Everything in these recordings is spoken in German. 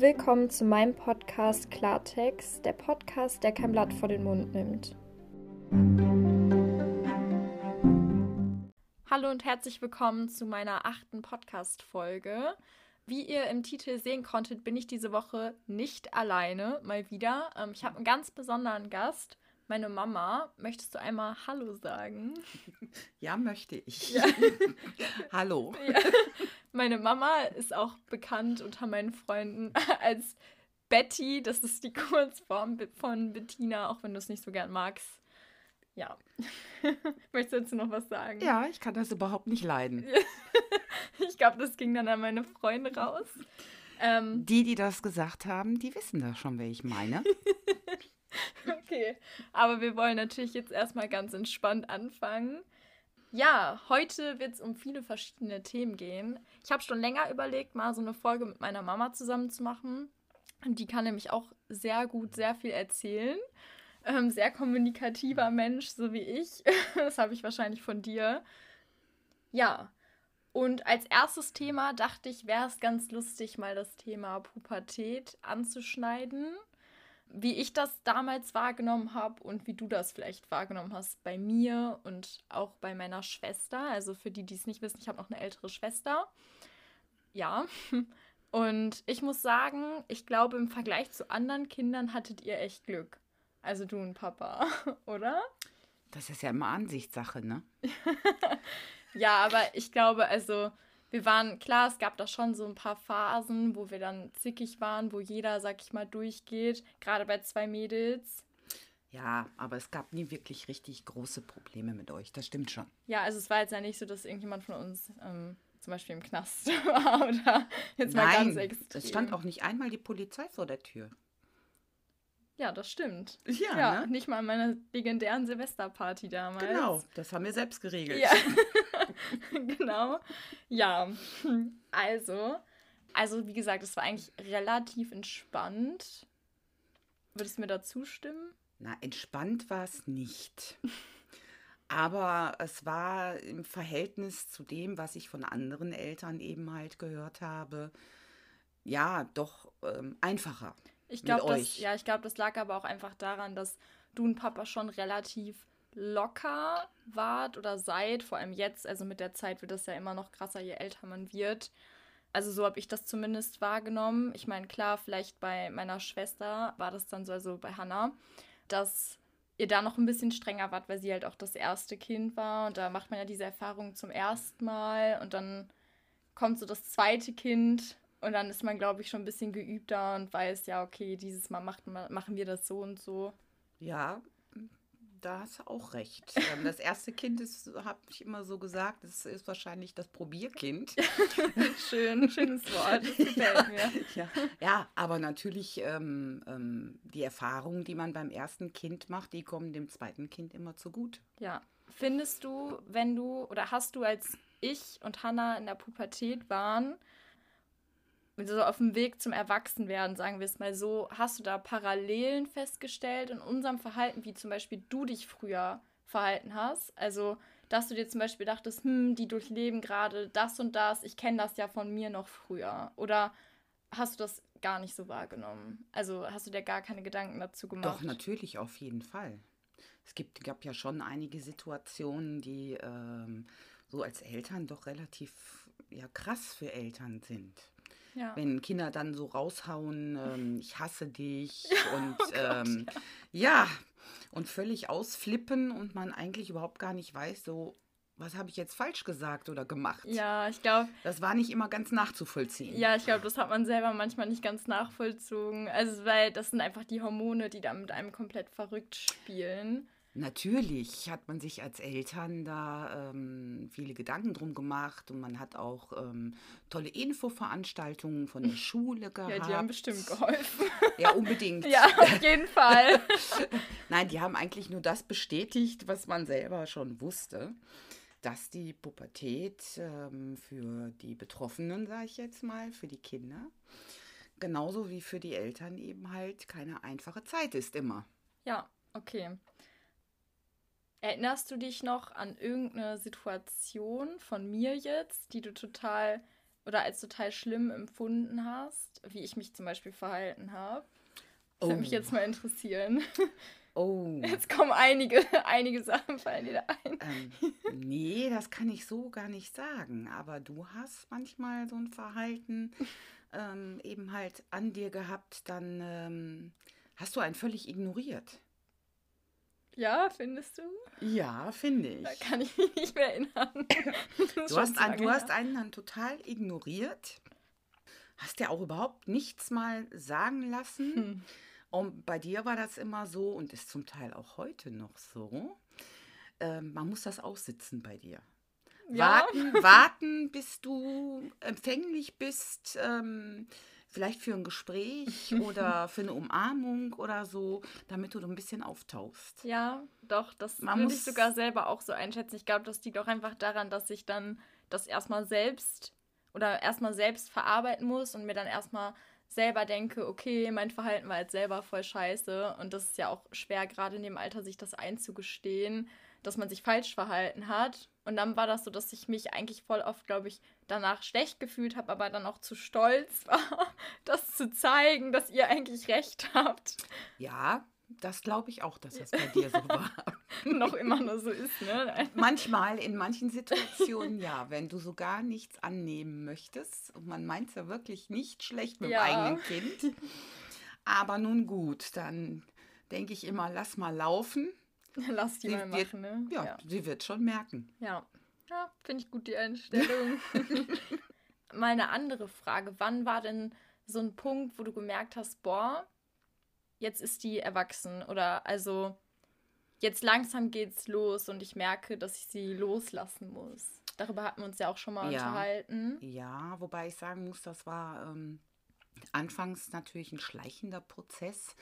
Willkommen zu meinem Podcast Klartext, der Podcast, der kein Blatt vor den Mund nimmt. Hallo und herzlich willkommen zu meiner achten Podcast-Folge. Wie ihr im Titel sehen konntet, bin ich diese Woche nicht alleine, mal wieder. Ähm, ich habe einen ganz besonderen Gast, meine Mama. Möchtest du einmal Hallo sagen? Ja, möchte ich. Ja. Hallo. Ja. Meine Mama ist auch bekannt unter meinen Freunden als Betty. Das ist die Kurzform von Bettina, auch wenn du es nicht so gern magst. Ja. Möchtest du dazu noch was sagen? Ja, ich kann das überhaupt nicht leiden. ich glaube, das ging dann an meine Freunde raus. Ähm, die, die das gesagt haben, die wissen das schon, wer ich meine. okay, aber wir wollen natürlich jetzt erstmal ganz entspannt anfangen. Ja, heute wird es um viele verschiedene Themen gehen. Ich habe schon länger überlegt, mal so eine Folge mit meiner Mama zusammen zu machen. Die kann nämlich auch sehr gut sehr viel erzählen ähm, sehr kommunikativer Mensch, so wie ich. das habe ich wahrscheinlich von dir. Ja. Und als erstes Thema dachte ich, wäre es ganz lustig, mal das Thema Pubertät anzuschneiden. Wie ich das damals wahrgenommen habe und wie du das vielleicht wahrgenommen hast bei mir und auch bei meiner Schwester. Also für die, die es nicht wissen, ich habe noch eine ältere Schwester. Ja. Und ich muss sagen, ich glaube, im Vergleich zu anderen Kindern hattet ihr echt Glück. Also du und Papa, oder? Das ist ja immer Ansichtssache, ne? ja, aber ich glaube, also wir waren, klar, es gab da schon so ein paar Phasen, wo wir dann zickig waren, wo jeder, sag ich mal, durchgeht, gerade bei zwei Mädels. Ja, aber es gab nie wirklich richtig große Probleme mit euch, das stimmt schon. Ja, also es war jetzt ja nicht so, dass irgendjemand von uns ähm, zum Beispiel im Knast war oder jetzt mal Nein, ganz extrem. Es stand auch nicht einmal die Polizei vor der Tür. Ja, das stimmt. Ja, ja ne? nicht mal an meiner legendären Silvesterparty damals. Genau, das haben wir selbst geregelt. Ja, genau. Ja, also, also wie gesagt, es war eigentlich relativ entspannt. Würdest du mir da zustimmen? Na, entspannt war es nicht. Aber es war im Verhältnis zu dem, was ich von anderen Eltern eben halt gehört habe, ja, doch ähm, einfacher. Ich glaube, das, ja, ich glaube, das lag aber auch einfach daran, dass du und Papa schon relativ locker wart oder seid, vor allem jetzt, also mit der Zeit wird das ja immer noch krasser, je älter man wird. Also so habe ich das zumindest wahrgenommen. Ich meine, klar, vielleicht bei meiner Schwester war das dann so, also bei Hannah, dass ihr da noch ein bisschen strenger wart, weil sie halt auch das erste Kind war und da macht man ja diese Erfahrung zum ersten Mal und dann kommt so das zweite Kind und dann ist man, glaube ich, schon ein bisschen geübter und weiß, ja, okay, dieses Mal macht, machen wir das so und so. Ja, da hast du auch recht. Ähm, das erste Kind ist, habe ich immer so gesagt, das ist wahrscheinlich das Probierkind. Schön, schönes Wort. Das gefällt ja, mir. Ja, ja aber natürlich ähm, ähm, die Erfahrungen, die man beim ersten Kind macht, die kommen dem zweiten Kind immer zugute. Ja. Findest du, wenn du oder hast du als ich und Hannah in der Pubertät waren, so auf dem Weg zum Erwachsenwerden, sagen wir es mal so, hast du da Parallelen festgestellt in unserem Verhalten, wie zum Beispiel du dich früher verhalten hast? Also, dass du dir zum Beispiel dachtest, hm, die durchleben gerade das und das, ich kenne das ja von mir noch früher. Oder hast du das gar nicht so wahrgenommen? Also hast du dir gar keine Gedanken dazu gemacht? Doch, natürlich, auf jeden Fall. Es gibt, gab ja schon einige Situationen, die ähm, so als Eltern doch relativ ja, krass für Eltern sind. Ja. Wenn Kinder dann so raushauen, ähm, ich hasse dich und oh ähm, ja, und völlig ausflippen und man eigentlich überhaupt gar nicht weiß, so, was habe ich jetzt falsch gesagt oder gemacht? Ja, ich glaube. Das war nicht immer ganz nachzuvollziehen. Ja, ich glaube, das hat man selber manchmal nicht ganz nachvollzogen. Also, weil das sind einfach die Hormone, die da mit einem komplett verrückt spielen. Natürlich hat man sich als Eltern da ähm, viele Gedanken drum gemacht und man hat auch ähm, tolle Infoveranstaltungen von der Schule gehabt. Ja, die haben bestimmt geholfen. Ja, unbedingt. ja, auf jeden Fall. Nein, die haben eigentlich nur das bestätigt, was man selber schon wusste, dass die Pubertät ähm, für die Betroffenen, sage ich jetzt mal, für die Kinder, genauso wie für die Eltern eben halt keine einfache Zeit ist immer. Ja, okay. Erinnerst du dich noch an irgendeine Situation von mir jetzt, die du total oder als total schlimm empfunden hast, wie ich mich zum Beispiel verhalten habe. Das oh. würde mich jetzt mal interessieren. Oh. Jetzt kommen einige, einige Sachen fallen dir da ein. Ähm, nee, das kann ich so gar nicht sagen. Aber du hast manchmal so ein Verhalten ähm, eben halt an dir gehabt, dann ähm, hast du einen völlig ignoriert. Ja, findest du? Ja, finde ich. Da kann ich mich nicht mehr erinnern. du hast, ein, du hast einen dann total ignoriert. Hast dir auch überhaupt nichts mal sagen lassen. Hm. Und bei dir war das immer so und ist zum Teil auch heute noch so. Äh, man muss das aussitzen bei dir. Ja. Warten, warten, bis du empfänglich bist, ähm, vielleicht für ein Gespräch oder für eine Umarmung oder so, damit du ein bisschen auftauchst. Ja, doch, das Man würde ich sogar selber auch so einschätzen. Ich glaube, das liegt auch einfach daran, dass ich dann das erstmal selbst oder erstmal selbst verarbeiten muss und mir dann erstmal selber denke, okay, mein Verhalten war jetzt selber voll scheiße und das ist ja auch schwer, gerade in dem Alter sich das einzugestehen, dass man sich falsch verhalten hat. Und dann war das so, dass ich mich eigentlich voll oft, glaube ich, danach schlecht gefühlt habe, aber dann auch zu stolz war, das zu zeigen, dass ihr eigentlich recht habt. Ja, das glaube ich auch, dass das bei dir so war. Noch immer nur so ist, ne? Manchmal, in manchen Situationen ja, wenn du so gar nichts annehmen möchtest und man meint es ja wirklich nicht schlecht mit ja. dem eigenen Kind. Aber nun gut, dann denke ich immer, lass mal laufen. Lass die sie mal wird, machen, ne? Ja, ja, sie wird schon merken. Ja, ja finde ich gut die Einstellung. mal eine andere Frage. Wann war denn so ein Punkt, wo du gemerkt hast, boah, jetzt ist die erwachsen oder also jetzt langsam geht's los und ich merke, dass ich sie loslassen muss. Darüber hatten wir uns ja auch schon mal ja. unterhalten. Ja, wobei ich sagen muss, das war ähm, anfangs natürlich ein schleichender Prozess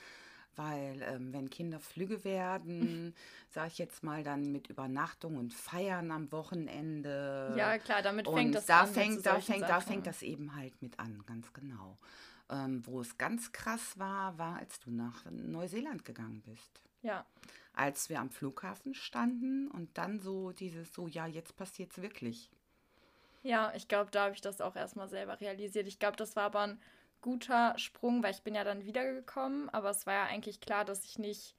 weil ähm, wenn Kinder flügge werden, sage ich jetzt mal dann mit Übernachtung und Feiern am Wochenende. Ja, klar, damit fängt das da an. Fängt, da, fängt, da fängt das eben halt mit an, ganz genau. Ähm, wo es ganz krass war, war, als du nach Neuseeland gegangen bist. Ja. Als wir am Flughafen standen und dann so dieses, so, ja, jetzt passiert es wirklich. Ja, ich glaube, da habe ich das auch erstmal selber realisiert. Ich glaube, das war aber ein guter Sprung, weil ich bin ja dann wiedergekommen, aber es war ja eigentlich klar, dass ich nicht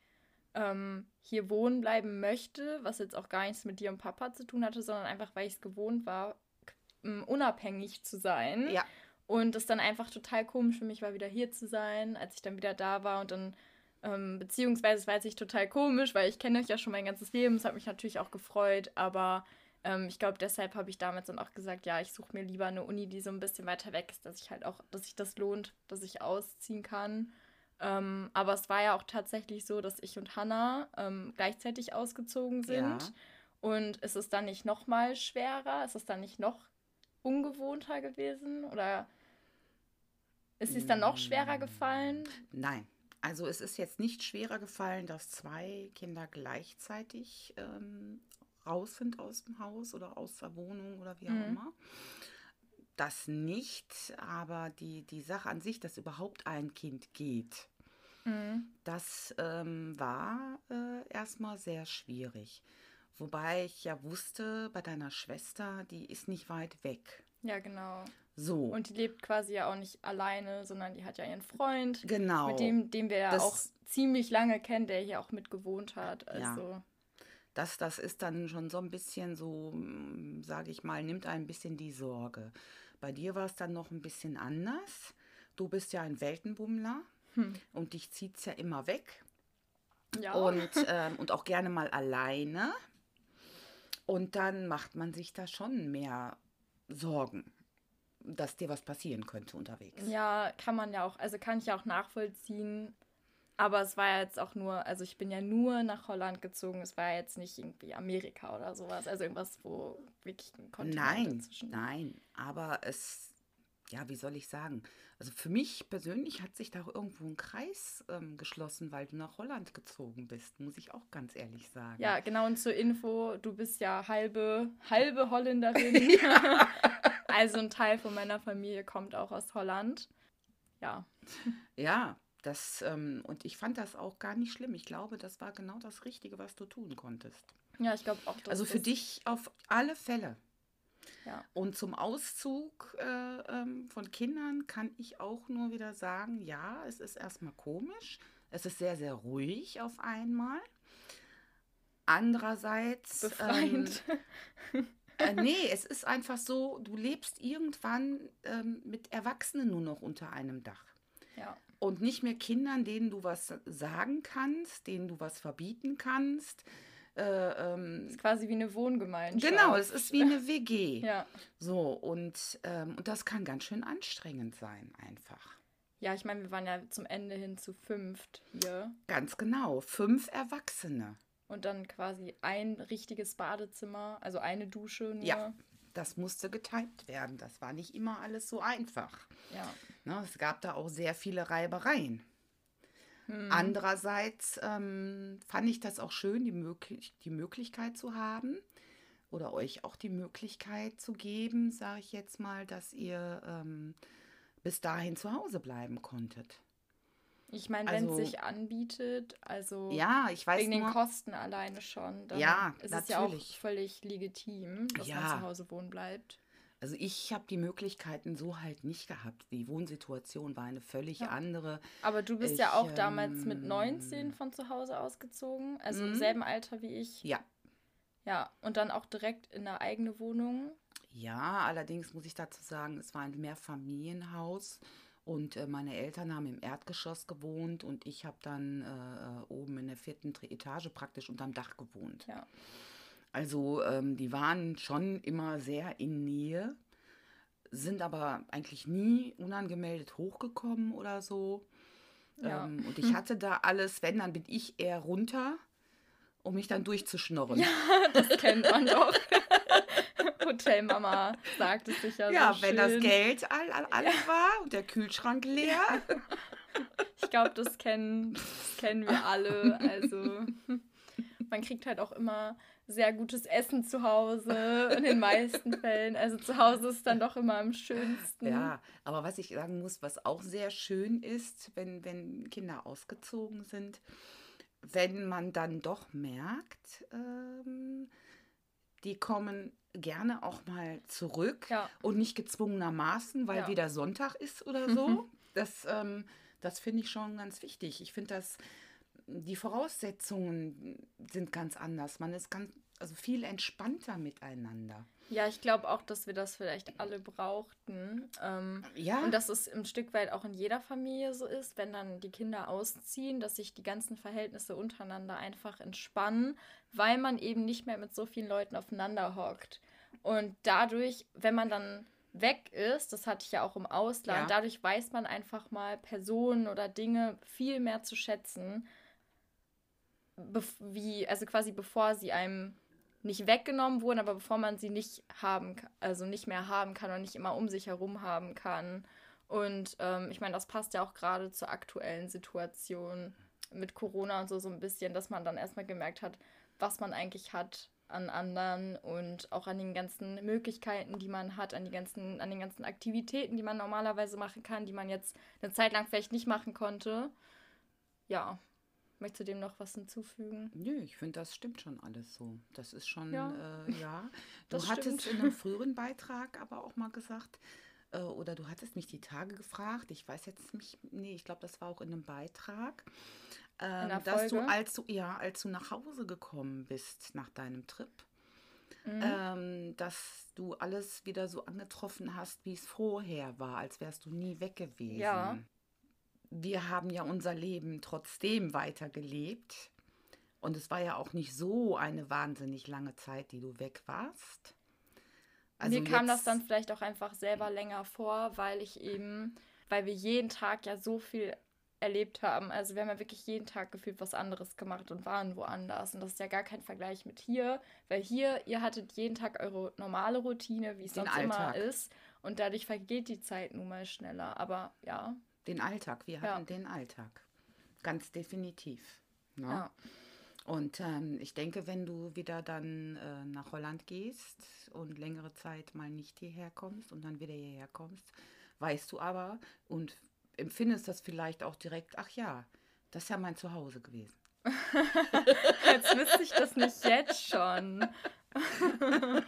ähm, hier wohnen bleiben möchte, was jetzt auch gar nichts mit dir und Papa zu tun hatte, sondern einfach, weil ich es gewohnt war, unabhängig zu sein. Ja. Und es dann einfach total komisch für mich war, wieder hier zu sein, als ich dann wieder da war und dann, ähm, beziehungsweise es war jetzt total komisch, weil ich kenne euch ja schon mein ganzes Leben, es hat mich natürlich auch gefreut, aber ähm, ich glaube, deshalb habe ich damals dann auch gesagt, ja, ich suche mir lieber eine Uni, die so ein bisschen weiter weg ist, dass ich halt auch, dass sich das lohnt, dass ich ausziehen kann. Ähm, aber es war ja auch tatsächlich so, dass ich und Hannah ähm, gleichzeitig ausgezogen sind. Ja. Und ist es dann nicht noch mal schwerer? Ist es dann nicht noch ungewohnter gewesen? Oder ist es dann noch schwerer gefallen? Nein. Also es ist jetzt nicht schwerer gefallen, dass zwei Kinder gleichzeitig ähm, raus sind aus dem Haus oder aus der Wohnung oder wie auch mhm. immer. Das nicht, aber die, die Sache an sich, dass überhaupt ein Kind geht, mhm. das ähm, war äh, erstmal sehr schwierig. Wobei ich ja wusste, bei deiner Schwester, die ist nicht weit weg. Ja, genau. So. Und die lebt quasi ja auch nicht alleine, sondern die hat ja ihren Freund. Genau. Mit dem, den wir ja auch ziemlich lange kennen, der hier auch mit gewohnt hat. Also. Ja. Das, das ist dann schon so ein bisschen so, hm, sage ich mal, nimmt ein bisschen die Sorge. Bei dir war es dann noch ein bisschen anders. Du bist ja ein Weltenbummler hm. und dich zieht es ja immer weg. Ja. Und, ähm, und auch gerne mal alleine. Und dann macht man sich da schon mehr Sorgen, dass dir was passieren könnte unterwegs. Ja, kann man ja auch, also kann ich ja auch nachvollziehen. Aber es war jetzt auch nur, also ich bin ja nur nach Holland gezogen. Es war jetzt nicht irgendwie Amerika oder sowas. Also irgendwas, wo wirklich ein Kontinent Nein, dazwischen. nein. Aber es, ja, wie soll ich sagen? Also für mich persönlich hat sich da irgendwo ein Kreis ähm, geschlossen, weil du nach Holland gezogen bist, muss ich auch ganz ehrlich sagen. Ja, genau. Und zur Info, du bist ja halbe, halbe Holländerin. ja. also ein Teil von meiner Familie kommt auch aus Holland. Ja. Ja, das, ähm, und ich fand das auch gar nicht schlimm. Ich glaube, das war genau das Richtige, was du tun konntest. Ja, ich glaube auch. Also für dich auf alle Fälle. Ja. Und zum Auszug äh, ähm, von Kindern kann ich auch nur wieder sagen, ja, es ist erstmal komisch. Es ist sehr, sehr ruhig auf einmal. Andererseits. Befreiend. Ähm, äh, nee, es ist einfach so, du lebst irgendwann ähm, mit Erwachsenen nur noch unter einem Dach. Ja. Und nicht mehr Kindern, denen du was sagen kannst, denen du was verbieten kannst. Äh, ähm, ist quasi wie eine Wohngemeinschaft. Genau, es ist wie eine WG. ja. So, und, ähm, und das kann ganz schön anstrengend sein, einfach. Ja, ich meine, wir waren ja zum Ende hin zu fünft hier. Ganz genau, fünf Erwachsene. Und dann quasi ein richtiges Badezimmer, also eine Dusche nur. Ja, das musste getimt werden. Das war nicht immer alles so einfach. Ja. Ne, es gab da auch sehr viele Reibereien. Hm. Andererseits ähm, fand ich das auch schön, die, möglich die Möglichkeit zu haben oder euch auch die Möglichkeit zu geben, sage ich jetzt mal, dass ihr ähm, bis dahin zu Hause bleiben konntet. Ich meine, wenn es also, sich anbietet, also ja, ich weiß wegen nur, den Kosten alleine schon, dann ja, ist natürlich. es ja auch völlig legitim, dass ja. man zu Hause wohnen bleibt. Also ich habe die Möglichkeiten so halt nicht gehabt. Die Wohnsituation war eine völlig ja. andere. Aber du bist ich, ja auch ähm, damals mit 19 von zu Hause ausgezogen, also im mhm. selben Alter wie ich. Ja. Ja, und dann auch direkt in eine eigene Wohnung. Ja, allerdings muss ich dazu sagen, es war ein Mehrfamilienhaus. Und äh, meine Eltern haben im Erdgeschoss gewohnt und ich habe dann äh, oben in der vierten Etage praktisch unterm Dach gewohnt. Ja. Also ähm, die waren schon immer sehr in Nähe, sind aber eigentlich nie unangemeldet hochgekommen oder so. Ja. Ähm, und ich hatte da alles, wenn, dann bin ich eher runter, um mich dann durchzuschnorren. Ja, das kennt man doch. Hotelmama sagt es sicher Ja, so wenn schön. das Geld all, all, all ja. war und der Kühlschrank leer. Ich glaube, das kennen, das kennen wir alle. Also man kriegt halt auch immer sehr gutes Essen zu Hause in den meisten Fällen. Also zu Hause ist dann doch immer am schönsten. Ja, aber was ich sagen muss, was auch sehr schön ist, wenn, wenn Kinder ausgezogen sind, wenn man dann doch merkt, ähm, die kommen gerne auch mal zurück ja. und nicht gezwungenermaßen, weil ja. wieder Sonntag ist oder so. Mhm. Das, ähm, das finde ich schon ganz wichtig. Ich finde, dass die Voraussetzungen sind ganz anders. Man ist ganz, also viel entspannter miteinander. Ja, ich glaube auch, dass wir das vielleicht alle brauchten. Ähm, ja. Und dass es ein Stück weit auch in jeder Familie so ist, wenn dann die Kinder ausziehen, dass sich die ganzen Verhältnisse untereinander einfach entspannen, weil man eben nicht mehr mit so vielen Leuten aufeinander hockt. Und dadurch, wenn man dann weg ist, das hatte ich ja auch im Ausland, ja. dadurch weiß man einfach mal Personen oder Dinge viel mehr zu schätzen, wie, also quasi bevor sie einem nicht weggenommen wurden, aber bevor man sie nicht haben, also nicht mehr haben kann und nicht immer um sich herum haben kann. Und ähm, ich meine, das passt ja auch gerade zur aktuellen Situation mit Corona und so so ein bisschen, dass man dann erstmal gemerkt hat, was man eigentlich hat an anderen und auch an den ganzen Möglichkeiten, die man hat, an die ganzen, an den ganzen Aktivitäten, die man normalerweise machen kann, die man jetzt eine Zeit lang vielleicht nicht machen konnte. Ja. Möchtest du dem noch was hinzufügen? Nö, ich finde, das stimmt schon alles so. Das ist schon, ja. Äh, ja. Du hattest in einem früheren Beitrag aber auch mal gesagt, äh, oder du hattest mich die Tage gefragt, ich weiß jetzt nicht, nee, ich glaube, das war auch in einem Beitrag, ähm, dass du als, du, ja, als du nach Hause gekommen bist nach deinem Trip, mhm. ähm, dass du alles wieder so angetroffen hast, wie es vorher war, als wärst du nie weg gewesen. Ja wir haben ja unser Leben trotzdem weitergelebt. Und es war ja auch nicht so eine wahnsinnig lange Zeit, die du weg warst. Also Mir kam das dann vielleicht auch einfach selber länger vor, weil ich eben, weil wir jeden Tag ja so viel erlebt haben. Also wir haben ja wirklich jeden Tag gefühlt was anderes gemacht und waren woanders. Und das ist ja gar kein Vergleich mit hier, weil hier, ihr hattet jeden Tag eure normale Routine, wie es sonst Alltag. immer ist. Und dadurch vergeht die Zeit nun mal schneller. Aber ja, den Alltag. Wir hatten ja. den Alltag. Ganz definitiv. Ne? Ja. Und ähm, ich denke, wenn du wieder dann äh, nach Holland gehst und längere Zeit mal nicht hierher kommst und dann wieder hierher kommst, weißt du aber und empfindest das vielleicht auch direkt, ach ja, das ist ja mein Zuhause gewesen. Jetzt wüsste ich das nicht jetzt schon.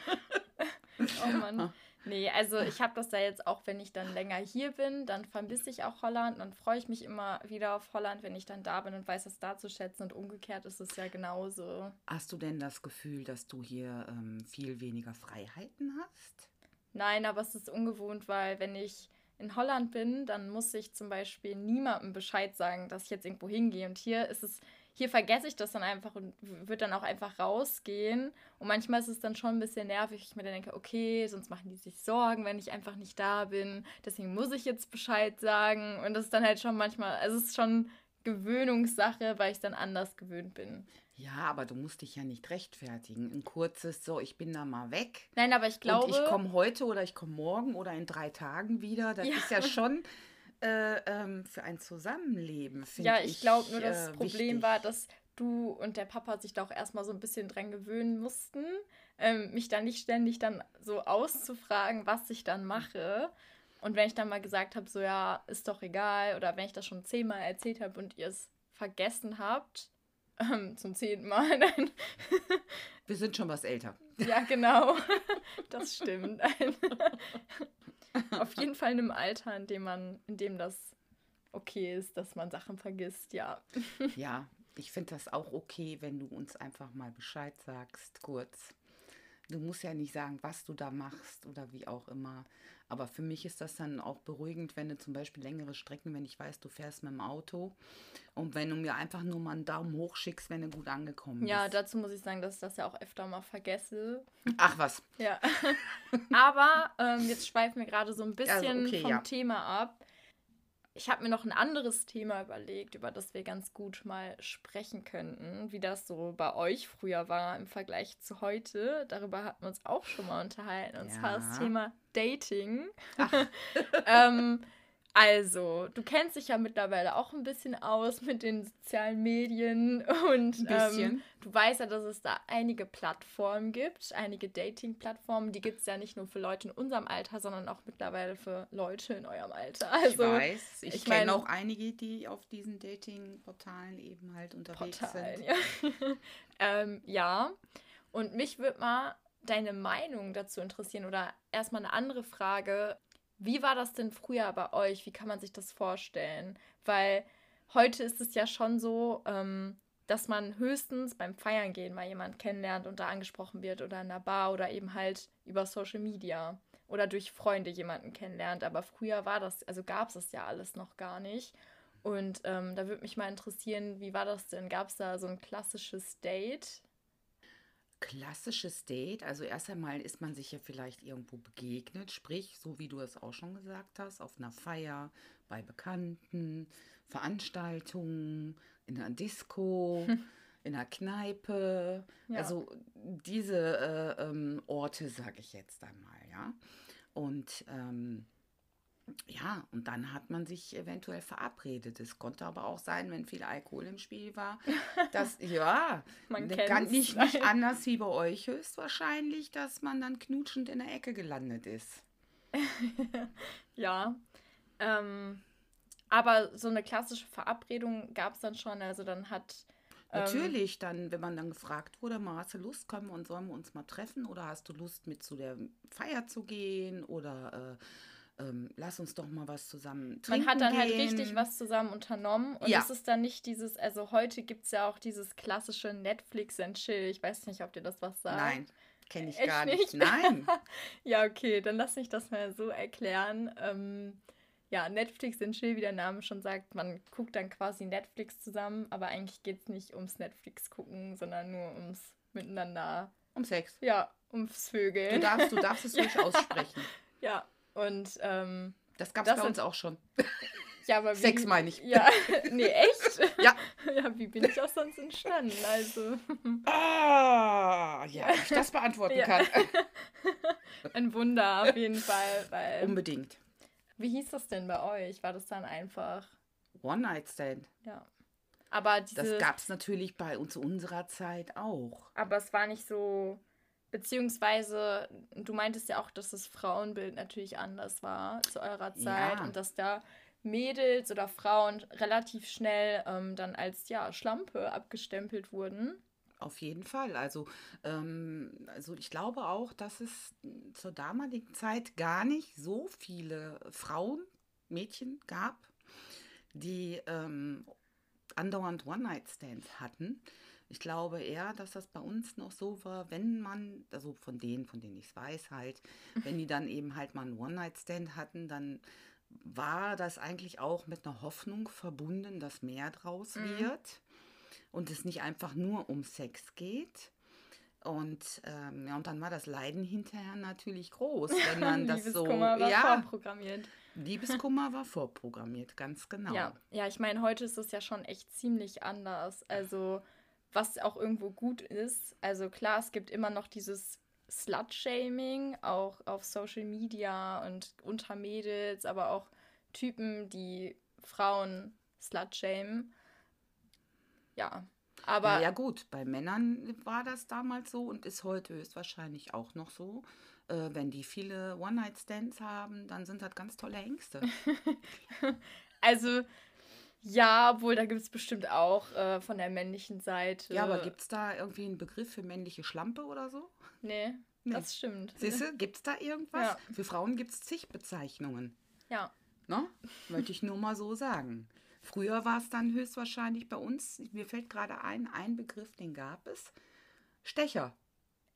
oh Mann. Nee, also ich habe das da jetzt auch, wenn ich dann länger hier bin, dann vermisse ich auch Holland. Dann freue ich mich immer wieder auf Holland, wenn ich dann da bin und weiß es da zu schätzen. Und umgekehrt ist es ja genauso. Hast du denn das Gefühl, dass du hier ähm, viel weniger Freiheiten hast? Nein, aber es ist ungewohnt, weil wenn ich in Holland bin, dann muss ich zum Beispiel niemandem Bescheid sagen, dass ich jetzt irgendwo hingehe. Und hier ist es hier vergesse ich das dann einfach und würde dann auch einfach rausgehen. Und manchmal ist es dann schon ein bisschen nervig. Ich mir dann denke, okay, sonst machen die sich Sorgen, wenn ich einfach nicht da bin. Deswegen muss ich jetzt Bescheid sagen. Und das ist dann halt schon manchmal, also es ist schon Gewöhnungssache, weil ich dann anders gewöhnt bin. Ja, aber du musst dich ja nicht rechtfertigen. Ein kurzes so, ich bin da mal weg. Nein, aber ich glaube. Und ich komme heute oder ich komme morgen oder in drei Tagen wieder. Das ja. ist ja schon äh, ähm, für ein Zusammenleben, finde ich. Ja, ich glaube nur, das äh, Problem wichtig. war, dass du und der Papa sich da auch erstmal so ein bisschen dran gewöhnen mussten, ähm, mich da nicht ständig dann so auszufragen, was ich dann mache. Und wenn ich dann mal gesagt habe, so ja, ist doch egal, oder wenn ich das schon zehnmal erzählt habe und ihr es vergessen habt, ähm, zum zehnten Mal, nein. Wir sind schon was älter. Ja, genau. Das stimmt. Auf jeden Fall in einem Alter, in dem man, in dem das okay ist, dass man Sachen vergisst, ja. Ja, ich finde das auch okay, wenn du uns einfach mal Bescheid sagst, kurz. Du musst ja nicht sagen, was du da machst oder wie auch immer. Aber für mich ist das dann auch beruhigend, wenn du zum Beispiel längere Strecken, wenn ich weiß, du fährst mit dem Auto und wenn du mir einfach nur mal einen Daumen hoch schickst, wenn du gut angekommen bist. Ja, dazu muss ich sagen, dass ich das ja auch öfter mal vergesse. Ach was. Ja. Aber ähm, jetzt schweifen wir gerade so ein bisschen also okay, vom ja. Thema ab ich habe mir noch ein anderes Thema überlegt, über das wir ganz gut mal sprechen könnten, wie das so bei euch früher war im Vergleich zu heute. Darüber hatten wir uns auch schon mal unterhalten, und ja. zwar das Thema Dating. ähm, also, du kennst dich ja mittlerweile auch ein bisschen aus mit den sozialen Medien und ähm, du weißt ja, dass es da einige Plattformen gibt, einige Dating-Plattformen. Die gibt es ja nicht nur für Leute in unserem Alter, sondern auch mittlerweile für Leute in eurem Alter. Also, ich weiß, ich, ich kenne auch einige, die auf diesen Dating-Portalen eben halt unterwegs Portalen, sind. Ja. ähm, ja, und mich würde mal deine Meinung dazu interessieren oder erstmal eine andere Frage. Wie war das denn früher bei euch? Wie kann man sich das vorstellen? Weil heute ist es ja schon so, ähm, dass man höchstens beim Feiern gehen mal jemanden kennenlernt und da angesprochen wird oder in einer Bar oder eben halt über Social Media oder durch Freunde jemanden kennenlernt. Aber früher war das, also gab es das ja alles noch gar nicht. Und ähm, da würde mich mal interessieren, wie war das denn? Gab es da so ein klassisches Date? Klassisches Date, also erst einmal ist man sich ja vielleicht irgendwo begegnet, sprich, so wie du es auch schon gesagt hast, auf einer Feier, bei Bekannten, Veranstaltungen, in einer Disco, in einer Kneipe, ja. also diese äh, ähm, Orte, sage ich jetzt einmal, ja. Und ähm, ja, und dann hat man sich eventuell verabredet. Es konnte aber auch sein, wenn viel Alkohol im Spiel war, dass, ja, man kann nicht, nicht anders wie bei euch höchstwahrscheinlich, dass man dann knutschend in der Ecke gelandet ist. ja, ähm, aber so eine klassische Verabredung gab es dann schon, also dann hat... Ähm, Natürlich, dann, wenn man dann gefragt wurde, mal hast du Lust, können wir und sollen wir uns mal treffen oder hast du Lust mit zu der Feier zu gehen oder äh, ähm, lass uns doch mal was zusammen trinken. Man hat dann halt gehen. halt richtig was zusammen unternommen und ja. es ist dann nicht dieses, also heute gibt es ja auch dieses klassische Netflix and Chill. Ich weiß nicht, ob dir das was sagt. Nein, kenne ich Echt gar nicht. nicht. Nein. ja, okay, dann lass mich das mal so erklären. Ähm, ja, Netflix and Chill, wie der Name schon sagt, man guckt dann quasi Netflix zusammen, aber eigentlich geht es nicht ums Netflix gucken, sondern nur ums Miteinander. Um Sex. Ja, ums Vögeln. Du darfst, du darfst es ruhig aussprechen. Ja, und ähm, das gab es bei uns auch schon. Ja, aber wie, Sex meine ich. Ja, nee, echt? ja. Ja, wie bin ich auch sonst entstanden? Also. Ah, ja, ich das beantworten ja. kann. Ein Wunder auf jeden Fall. Weil, Unbedingt. Wie hieß das denn bei euch? War das dann einfach. One-Night-Stand. Ja. Aber diese, das gab es natürlich bei uns unserer Zeit auch. Aber es war nicht so Beziehungsweise, du meintest ja auch, dass das Frauenbild natürlich anders war zu eurer Zeit ja. und dass da Mädels oder Frauen relativ schnell ähm, dann als ja, Schlampe abgestempelt wurden. auf jeden Fall. Also, ähm, also ich glaube auch, dass es zur damaligen Zeit gar nicht so viele Frauen, Mädchen gab, die ähm, andauernd One-Night-Stands hatten. Ich glaube eher, dass das bei uns noch so war, wenn man, also von denen, von denen ich es weiß halt, wenn die dann eben halt mal einen One-Night-Stand hatten, dann war das eigentlich auch mit einer Hoffnung verbunden, dass mehr draus mhm. wird und es nicht einfach nur um Sex geht. Und, ähm, ja, und dann war das Leiden hinterher natürlich groß, wenn man das so. Liebeskummer war ja, vorprogrammiert. Liebeskummer war vorprogrammiert, ganz genau. Ja, ja ich meine, heute ist es ja schon echt ziemlich anders. Also, was auch irgendwo gut ist. Also, klar, es gibt immer noch dieses Slut-Shaming, auch auf Social Media und unter Mädels, aber auch Typen, die Frauen slut-shamen. Ja, aber. Ja, ja, gut, bei Männern war das damals so und ist heute höchstwahrscheinlich auch noch so. Äh, wenn die viele One-Night-Stands haben, dann sind das ganz tolle Ängste. also, ja, obwohl da gibt es bestimmt auch äh, von der männlichen Seite. Ja, aber gibt es da irgendwie einen Begriff für männliche Schlampe oder so? Nee, nee. das stimmt. Siehst du, gibt es da irgendwas? Ja. Für Frauen gibt es zig Bezeichnungen. Ja. Ne? Möchte ich nur mal so sagen. Früher war es dann höchstwahrscheinlich bei uns, mir fällt gerade ein, ein Begriff, den gab es. Stecher.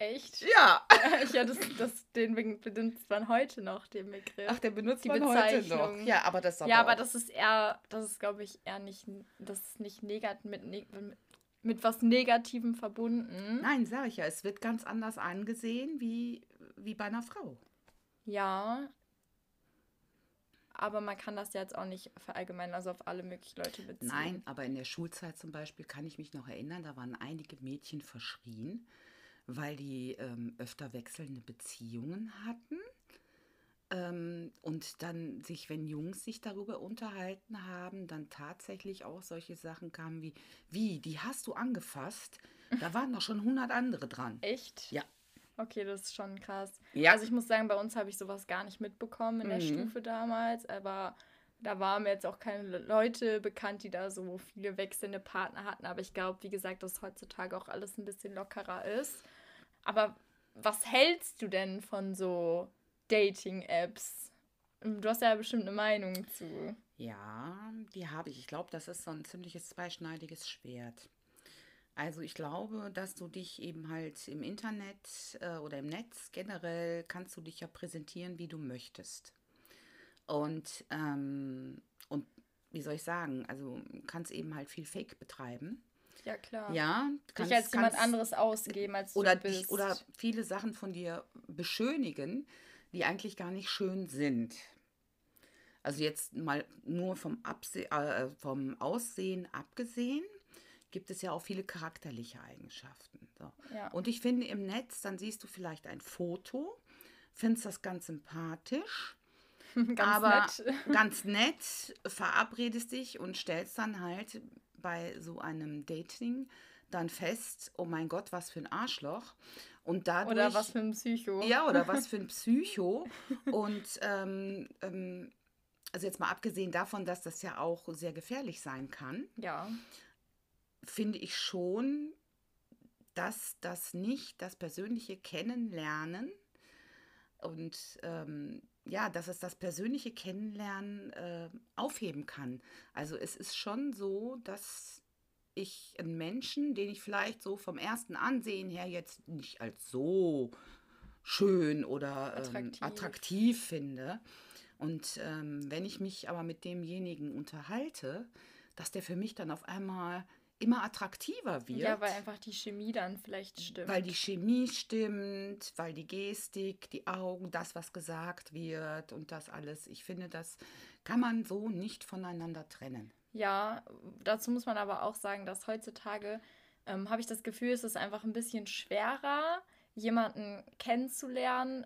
Echt? Ja. ja, das, das, den benutzt man heute noch, den Begriff. Ach, der benutzt Die man heute noch. Ja, aber das aber Ja, aber das ist eher, das ist, glaube ich, eher nicht, das ist nicht negativ mit, mit, mit was Negativem verbunden. Nein, sage ich ja, es wird ganz anders angesehen wie, wie bei einer Frau. Ja, aber man kann das ja jetzt auch nicht verallgemeinern, also auf alle möglichen Leute beziehen. Nein, aber in der Schulzeit zum Beispiel kann ich mich noch erinnern, da waren einige Mädchen verschrien, weil die ähm, öfter wechselnde Beziehungen hatten. Ähm, und dann sich, wenn Jungs sich darüber unterhalten haben, dann tatsächlich auch solche Sachen kamen wie, wie, die hast du angefasst? Da waren doch schon 100 andere dran. Echt? Ja. Okay, das ist schon krass. Ja. Also ich muss sagen, bei uns habe ich sowas gar nicht mitbekommen in der mhm. Stufe damals, aber da waren mir jetzt auch keine Leute bekannt, die da so viele wechselnde Partner hatten. Aber ich glaube, wie gesagt, dass heutzutage auch alles ein bisschen lockerer ist. Aber was hältst du denn von so Dating-Apps? Du hast ja bestimmt eine Meinung zu. Ja, die habe ich. Ich glaube, das ist so ein ziemliches zweischneidiges Schwert. Also ich glaube, dass du dich eben halt im Internet äh, oder im Netz generell kannst du dich ja präsentieren, wie du möchtest. Und, ähm, und wie soll ich sagen, also kannst eben halt viel Fake betreiben. Ja, klar. Ja, kannst, dich als kannst, jemand anderes ausgeben, als oder du bist. Dich, oder viele Sachen von dir beschönigen, die eigentlich gar nicht schön sind. Also jetzt mal nur vom, Abse äh, vom Aussehen abgesehen, gibt es ja auch viele charakterliche Eigenschaften. So. Ja. Und ich finde im Netz, dann siehst du vielleicht ein Foto, findest das ganz sympathisch, ganz aber nett. ganz nett, verabredest dich und stellst dann halt bei so einem Dating dann fest, oh mein Gott, was für ein Arschloch. Und dadurch, oder was für ein Psycho. Ja, oder was für ein Psycho. und ähm, ähm, also jetzt mal abgesehen davon, dass das ja auch sehr gefährlich sein kann. Ja finde ich schon, dass das nicht das persönliche Kennenlernen und ähm, ja, dass es das persönliche Kennenlernen äh, aufheben kann. Also es ist schon so, dass ich einen Menschen, den ich vielleicht so vom ersten Ansehen her jetzt nicht als so schön oder ähm, attraktiv, attraktiv finde. Und ähm, wenn ich mich aber mit demjenigen unterhalte, dass der für mich dann auf einmal immer attraktiver wird. Ja, weil einfach die Chemie dann vielleicht stimmt. Weil die Chemie stimmt, weil die Gestik, die Augen, das, was gesagt wird und das alles. Ich finde, das kann man so nicht voneinander trennen. Ja, dazu muss man aber auch sagen, dass heutzutage ähm, habe ich das Gefühl, es ist einfach ein bisschen schwerer, jemanden kennenzulernen,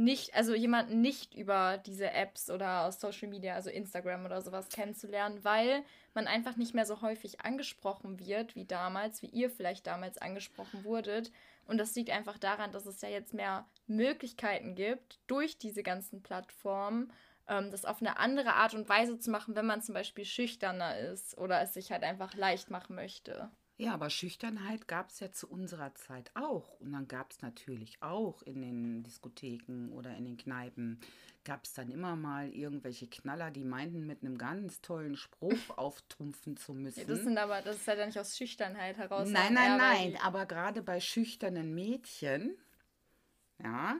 nicht, also jemanden nicht über diese Apps oder aus Social Media, also Instagram oder sowas kennenzulernen, weil man einfach nicht mehr so häufig angesprochen wird wie damals, wie ihr vielleicht damals angesprochen wurdet. Und das liegt einfach daran, dass es ja jetzt mehr Möglichkeiten gibt, durch diese ganzen Plattformen ähm, das auf eine andere Art und Weise zu machen, wenn man zum Beispiel schüchterner ist oder es sich halt einfach leicht machen möchte. Ja, aber Schüchternheit gab es ja zu unserer Zeit auch. Und dann gab es natürlich auch in den Diskotheken oder in den Kneipen, gab es dann immer mal irgendwelche Knaller, die meinten, mit einem ganz tollen Spruch auftrumpfen zu müssen. Ja, das sind aber, das ist ja nicht aus Schüchternheit heraus. Nein, nein, nein, aber gerade bei schüchternen Mädchen, ja,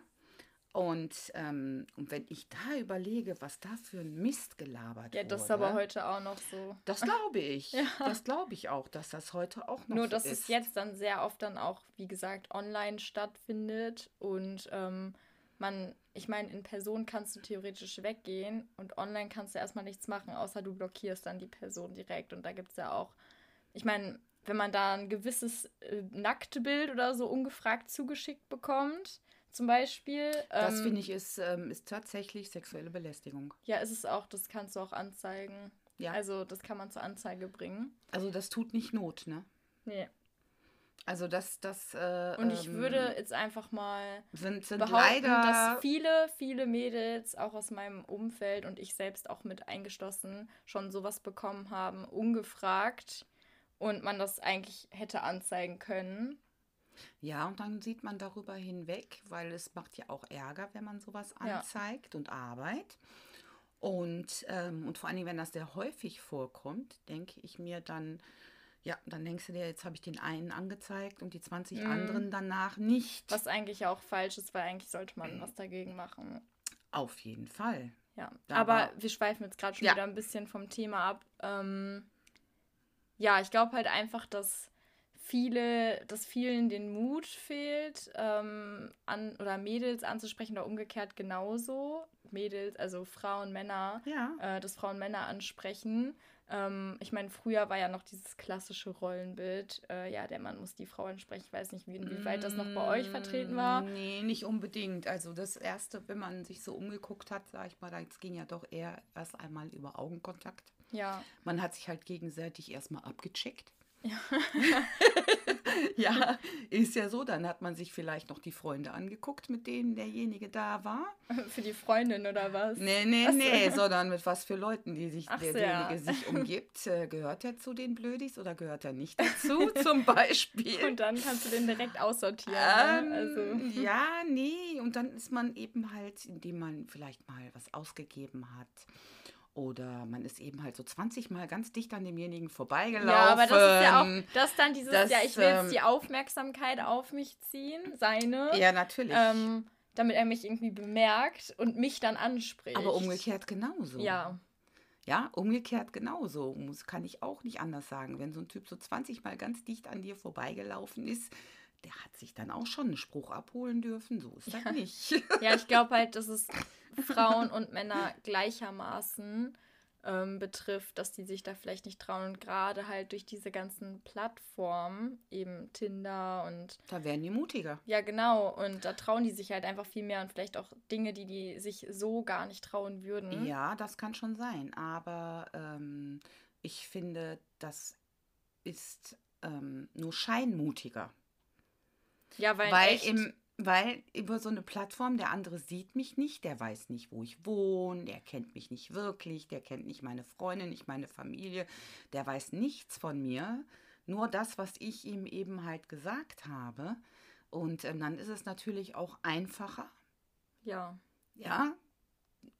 und, ähm, und wenn ich da überlege, was da für ein Mist gelabert Ja, das wurde, ist aber heute auch noch so. Das glaube ich. ja. Das glaube ich auch, dass das heute auch noch Nur, so dass ist. es jetzt dann sehr oft dann auch, wie gesagt, online stattfindet und ähm, man, ich meine, in Person kannst du theoretisch weggehen und online kannst du erstmal nichts machen, außer du blockierst dann die Person direkt. Und da gibt es ja auch, ich meine, wenn man da ein gewisses äh, Nacktbild oder so ungefragt zugeschickt bekommt, zum Beispiel. Das ähm, finde ich ist, ähm, ist tatsächlich sexuelle Belästigung. Ja, ist es auch. Das kannst du auch anzeigen. Ja. Also das kann man zur Anzeige bringen. Also das tut nicht Not, ne? Nee. Also das, das. Äh, und ich ähm, würde jetzt einfach mal sind, sind behaupten, dass viele, viele Mädels auch aus meinem Umfeld und ich selbst auch mit eingeschlossen schon sowas bekommen haben, ungefragt und man das eigentlich hätte anzeigen können. Ja, und dann sieht man darüber hinweg, weil es macht ja auch Ärger, wenn man sowas anzeigt ja. und Arbeit. Und, ähm, und vor allem, wenn das sehr häufig vorkommt, denke ich mir dann, ja, dann denkst du dir, jetzt habe ich den einen angezeigt und die 20 mhm. anderen danach nicht. Was eigentlich auch falsch ist, weil eigentlich sollte man was dagegen machen. Auf jeden Fall. Ja, da aber wir schweifen jetzt gerade schon ja. wieder ein bisschen vom Thema ab. Ähm, ja, ich glaube halt einfach, dass viele, dass vielen den Mut fehlt, ähm, an oder Mädels anzusprechen oder umgekehrt genauso. Mädels, also Frauen, Männer, ja. äh, dass Frauen Männer ansprechen. Ähm, ich meine, früher war ja noch dieses klassische Rollenbild, äh, ja, der Mann muss die Frau ansprechen. Ich weiß nicht, wie, inwieweit das noch bei euch vertreten war. Nee, nicht unbedingt. Also das Erste, wenn man sich so umgeguckt hat, sag ich mal, das ging ja doch eher erst einmal über Augenkontakt. Ja. Man hat sich halt gegenseitig erstmal abgecheckt. Ja. ja, ist ja so. Dann hat man sich vielleicht noch die Freunde angeguckt, mit denen derjenige da war. Für die Freundin oder was? Nee, nee, Achso. nee, sondern mit was für Leuten, die sich Ach derjenige ja. sich umgibt. Äh, gehört er zu den Blödis oder gehört er nicht dazu, zum Beispiel? Und dann kannst du den direkt aussortieren. Ne? Ähm, ne? also. Ja, nee. Und dann ist man eben halt, indem man vielleicht mal was ausgegeben hat oder man ist eben halt so 20 Mal ganz dicht an demjenigen vorbeigelaufen. Ja, aber das ist ja auch, das dann dieses, das, ja, ich will jetzt ähm, die Aufmerksamkeit auf mich ziehen, seine. Ja, natürlich. Ähm, damit er mich irgendwie bemerkt und mich dann anspricht. Aber umgekehrt genauso. Ja. Ja, umgekehrt genauso. Muss, kann ich auch nicht anders sagen. Wenn so ein Typ so 20 Mal ganz dicht an dir vorbeigelaufen ist, der hat sich dann auch schon einen Spruch abholen dürfen. So ist das ja. nicht. Ja, ich glaube halt, dass es Frauen und Männer gleichermaßen ähm, betrifft, dass die sich da vielleicht nicht trauen. Und gerade halt durch diese ganzen Plattformen, eben Tinder und. Da werden die mutiger. Ja, genau. Und da trauen die sich halt einfach viel mehr und vielleicht auch Dinge, die die sich so gar nicht trauen würden. Ja, das kann schon sein. Aber ähm, ich finde, das ist ähm, nur scheinmutiger. Ja, weil, weil echt, im weil über so eine Plattform, der andere sieht mich nicht, der weiß nicht, wo ich wohne, der kennt mich nicht wirklich, der kennt nicht meine Freundin, nicht meine Familie, der weiß nichts von mir, nur das, was ich ihm eben halt gesagt habe. Und ähm, dann ist es natürlich auch einfacher. Ja. Ja,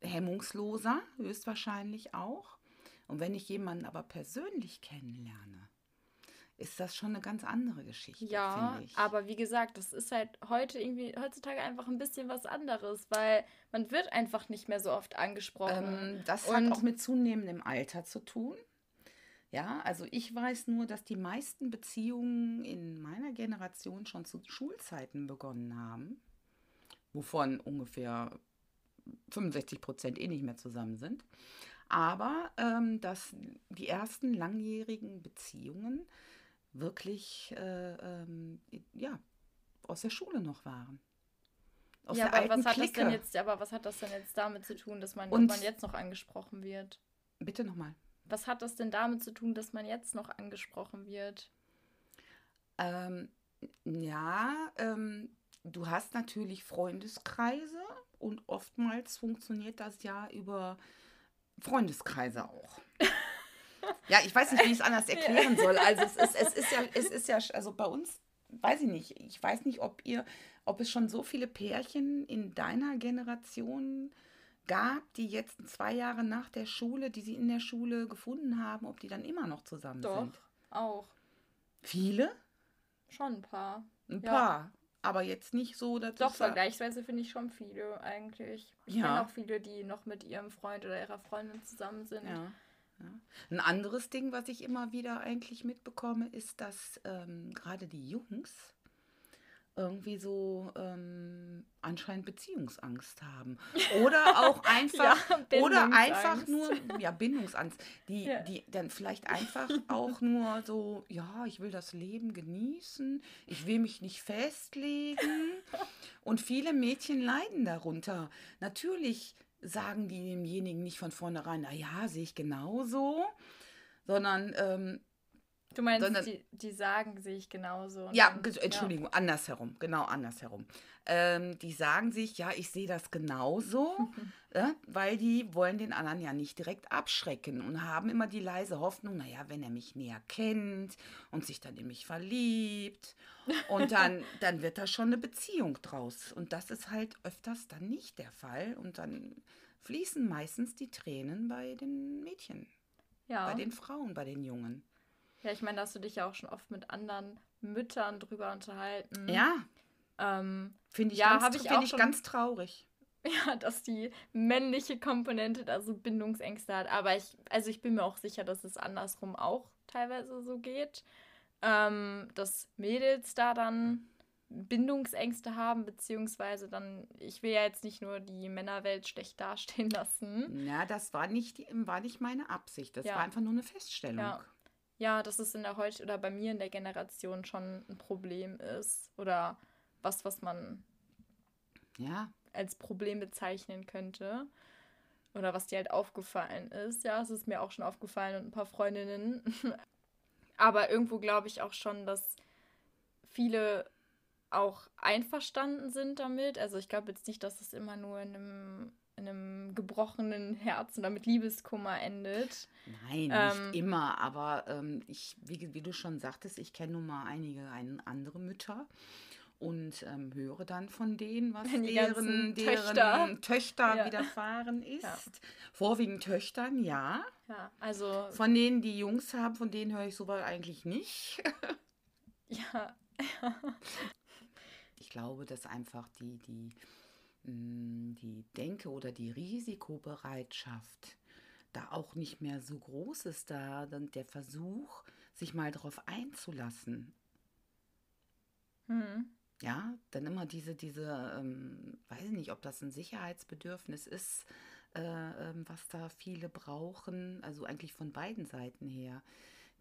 hemmungsloser, höchstwahrscheinlich auch. Und wenn ich jemanden aber persönlich kennenlerne, ist das schon eine ganz andere Geschichte. Ja, aber wie gesagt, das ist halt heute irgendwie, heutzutage einfach ein bisschen was anderes, weil man wird einfach nicht mehr so oft angesprochen. Ähm, das Und hat auch mit zunehmendem Alter zu tun. Ja, also ich weiß nur, dass die meisten Beziehungen in meiner Generation schon zu Schulzeiten begonnen haben, wovon ungefähr 65 Prozent eh nicht mehr zusammen sind. Aber ähm, dass die ersten langjährigen Beziehungen wirklich äh, ähm, ja, aus der Schule noch waren. Aus ja, aber was hat das denn jetzt, aber was hat das denn jetzt damit zu tun, dass man, Und, man jetzt noch angesprochen wird? Bitte nochmal. Was hat das denn damit zu tun, dass man jetzt noch angesprochen wird? Ähm, ja, ähm, du hast natürlich Freundeskreise und oftmals funktioniert das ja über Freundeskreise auch. Ja, ich weiß nicht, wie ich es anders erklären soll. Also es ist, es ist ja, es ist ja, also bei uns, weiß ich nicht, ich weiß nicht, ob ihr, ob es schon so viele Pärchen in deiner Generation gab, die jetzt zwei Jahre nach der Schule, die sie in der Schule gefunden haben, ob die dann immer noch zusammen Doch, sind. auch. Viele? Schon ein paar. Ein ja. paar. Aber jetzt nicht so, dass Doch, vergleichsweise finde ich schon viele eigentlich. Ich ja. kenne auch viele, die noch mit ihrem Freund oder ihrer Freundin zusammen sind. Ja. Ja. Ein anderes Ding, was ich immer wieder eigentlich mitbekomme, ist, dass ähm, gerade die Jungs irgendwie so ähm, anscheinend Beziehungsangst haben. Oder auch einfach, ja, oder einfach nur, ja, Bindungsangst, die, ja. die dann vielleicht einfach auch nur so, ja, ich will das Leben genießen, ich will mich nicht festlegen. Und viele Mädchen leiden darunter. Natürlich sagen die demjenigen nicht von vornherein, na ja, sehe ich genauso, sondern ähm, Du meinst, sondern, die, die sagen sich genauso. Ja, dann, Entschuldigung, ja. andersherum, genau andersherum. Ähm, die sagen sich, ja, ich sehe das genauso, äh, weil die wollen den anderen ja nicht direkt abschrecken und haben immer die leise Hoffnung, naja, wenn er mich näher kennt und sich dann in mich verliebt und dann, dann wird da schon eine Beziehung draus. Und das ist halt öfters dann nicht der Fall und dann fließen meistens die Tränen bei den Mädchen, ja. bei den Frauen, bei den Jungen. Ja, ich meine, da hast du dich ja auch schon oft mit anderen Müttern drüber unterhalten. Ja. Ähm, Finde ich, ja, ganz, ich, find ich ganz traurig. Ja, dass die männliche Komponente da so Bindungsängste hat. Aber ich, also ich bin mir auch sicher, dass es andersrum auch teilweise so geht. Ähm, dass Mädels da dann Bindungsängste haben, beziehungsweise dann, ich will ja jetzt nicht nur die Männerwelt schlecht dastehen lassen. Ja, das war nicht, war nicht meine Absicht. Das ja. war einfach nur eine Feststellung. Ja ja, dass es in der heute oder bei mir in der Generation schon ein Problem ist oder was, was man ja. als Problem bezeichnen könnte. Oder was dir halt aufgefallen ist. Ja, es ist mir auch schon aufgefallen und ein paar Freundinnen. Aber irgendwo glaube ich auch schon, dass viele auch einverstanden sind damit. Also ich glaube jetzt nicht, dass es immer nur in einem in einem gebrochenen Herzen oder mit Liebeskummer endet. Nein, ähm, nicht immer, aber ähm, ich, wie, wie, du schon sagtest, ich kenne nun mal einige ein, andere Mütter und ähm, höre dann von denen, was deren, deren Töchter, Töchter ja. widerfahren ist. Ja. Vorwiegend Töchtern, ja. Ja, also. Von denen, die Jungs haben, von denen höre ich sowas eigentlich nicht. ja. ich glaube, dass einfach die, die die Denke oder die Risikobereitschaft da auch nicht mehr so groß ist, da dann der Versuch, sich mal darauf einzulassen. Mhm. Ja, dann immer diese, diese, ähm, weiß ich nicht, ob das ein Sicherheitsbedürfnis ist, äh, äh, was da viele brauchen, also eigentlich von beiden Seiten her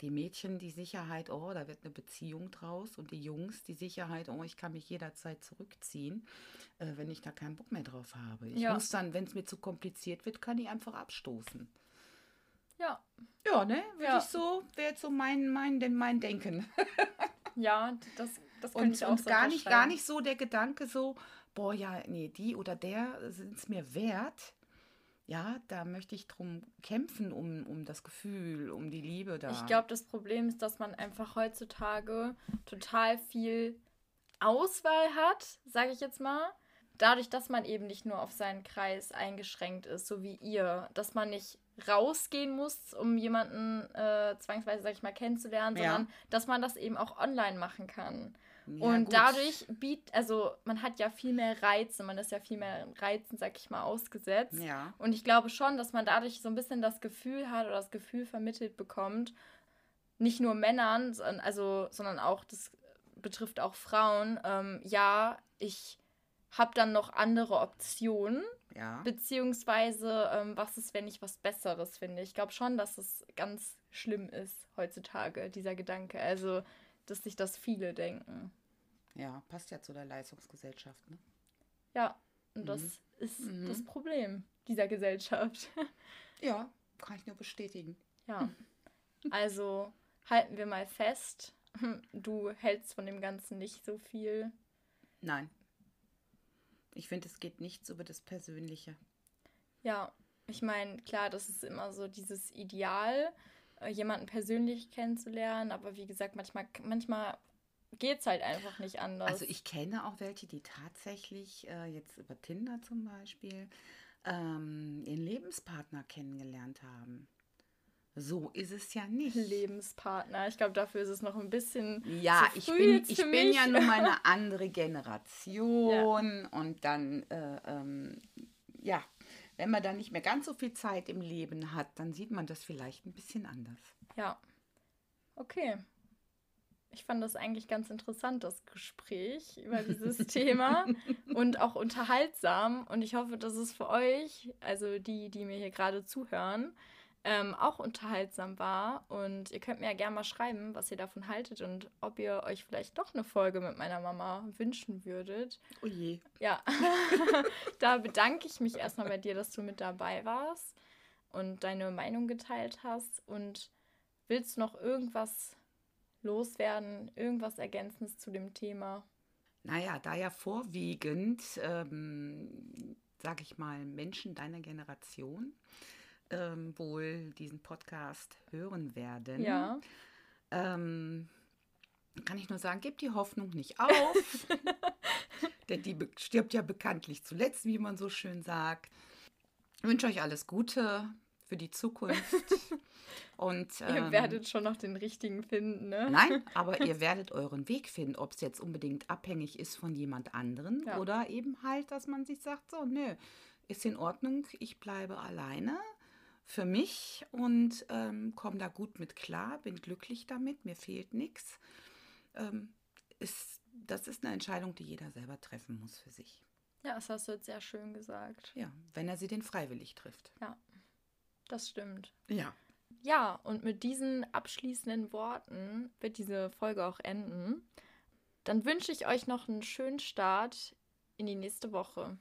die Mädchen die Sicherheit, oh, da wird eine Beziehung draus und die Jungs die Sicherheit, oh, ich kann mich jederzeit zurückziehen, äh, wenn ich da keinen Bock mehr drauf habe. Ich ja. muss dann, wenn es mir zu kompliziert wird, kann ich einfach abstoßen. Ja. Ja, ne? Würde ja. ich so, wäre jetzt so mein, mein, mein Denken. ja, das, das kann und, ich auch und so gar nicht, gar nicht so der Gedanke so, boah, ja, nee, die oder der sind es mir wert ja, da möchte ich drum kämpfen, um, um das Gefühl, um die Liebe da. Ich glaube, das Problem ist, dass man einfach heutzutage total viel Auswahl hat, sage ich jetzt mal. Dadurch, dass man eben nicht nur auf seinen Kreis eingeschränkt ist, so wie ihr, dass man nicht rausgehen muss, um jemanden äh, zwangsweise, sag ich mal, kennenzulernen, ja. sondern dass man das eben auch online machen kann. Ja, und gut. dadurch bietet, also man hat ja viel mehr Reize, man ist ja viel mehr Reizen, sag ich mal, ausgesetzt. Ja. Und ich glaube schon, dass man dadurch so ein bisschen das Gefühl hat oder das Gefühl vermittelt bekommt, nicht nur Männern, also, sondern auch, das betrifft auch Frauen, ähm, ja, ich habe dann noch andere Optionen. Ja. Beziehungsweise, ähm, was ist, wenn ich was Besseres finde? Ich glaube schon, dass es ganz schlimm ist heutzutage, dieser Gedanke. Also, dass sich das viele denken. Ja, passt ja zu der Leistungsgesellschaft, ne? Ja, und das mhm. ist mhm. das Problem dieser Gesellschaft. Ja, kann ich nur bestätigen. Ja. Also halten wir mal fest, du hältst von dem Ganzen nicht so viel. Nein. Ich finde, es geht nichts über das Persönliche. Ja, ich meine, klar, das ist immer so dieses Ideal, jemanden persönlich kennenzulernen. Aber wie gesagt, manchmal, manchmal geht es halt einfach nicht anders. Also ich kenne auch welche, die tatsächlich äh, jetzt über Tinder zum Beispiel ähm, ihren Lebenspartner kennengelernt haben. So ist es ja nicht. Lebenspartner. Ich glaube, dafür ist es noch ein bisschen. Ja, ich bin, ich bin ja nun mal eine andere Generation ja. und dann, äh, ähm, ja, wenn man dann nicht mehr ganz so viel Zeit im Leben hat, dann sieht man das vielleicht ein bisschen anders. Ja. Okay. Ich fand das eigentlich ganz interessant, das Gespräch über dieses Thema und auch unterhaltsam. Und ich hoffe, dass es für euch, also die, die mir hier gerade zuhören, ähm, auch unterhaltsam war. Und ihr könnt mir ja gerne mal schreiben, was ihr davon haltet und ob ihr euch vielleicht doch eine Folge mit meiner Mama wünschen würdet. Oh je. Ja, da bedanke ich mich erstmal bei dir, dass du mit dabei warst und deine Meinung geteilt hast. Und willst du noch irgendwas loswerden, irgendwas Ergänzendes zu dem Thema? Naja, da ja vorwiegend, ähm, sage ich mal, Menschen deiner Generation ähm, wohl diesen Podcast hören werden, ja. ähm, kann ich nur sagen, gebt die Hoffnung nicht auf. Denn die stirbt ja bekanntlich zuletzt, wie man so schön sagt. Ich wünsche euch alles Gute für die Zukunft. Und, ähm, ihr werdet schon noch den richtigen finden, ne? Nein, aber ihr werdet euren Weg finden, ob es jetzt unbedingt abhängig ist von jemand anderen ja. oder eben halt, dass man sich sagt, so, nö, ist in Ordnung, ich bleibe alleine für mich und ähm, komme da gut mit klar, bin glücklich damit, mir fehlt nichts. Ähm, ist, das ist eine Entscheidung, die jeder selber treffen muss für sich. Ja, das hast du jetzt sehr schön gesagt. Ja, wenn er sie denn freiwillig trifft. Ja, das stimmt. Ja. Ja, und mit diesen abschließenden Worten wird diese Folge auch enden. Dann wünsche ich euch noch einen schönen Start in die nächste Woche.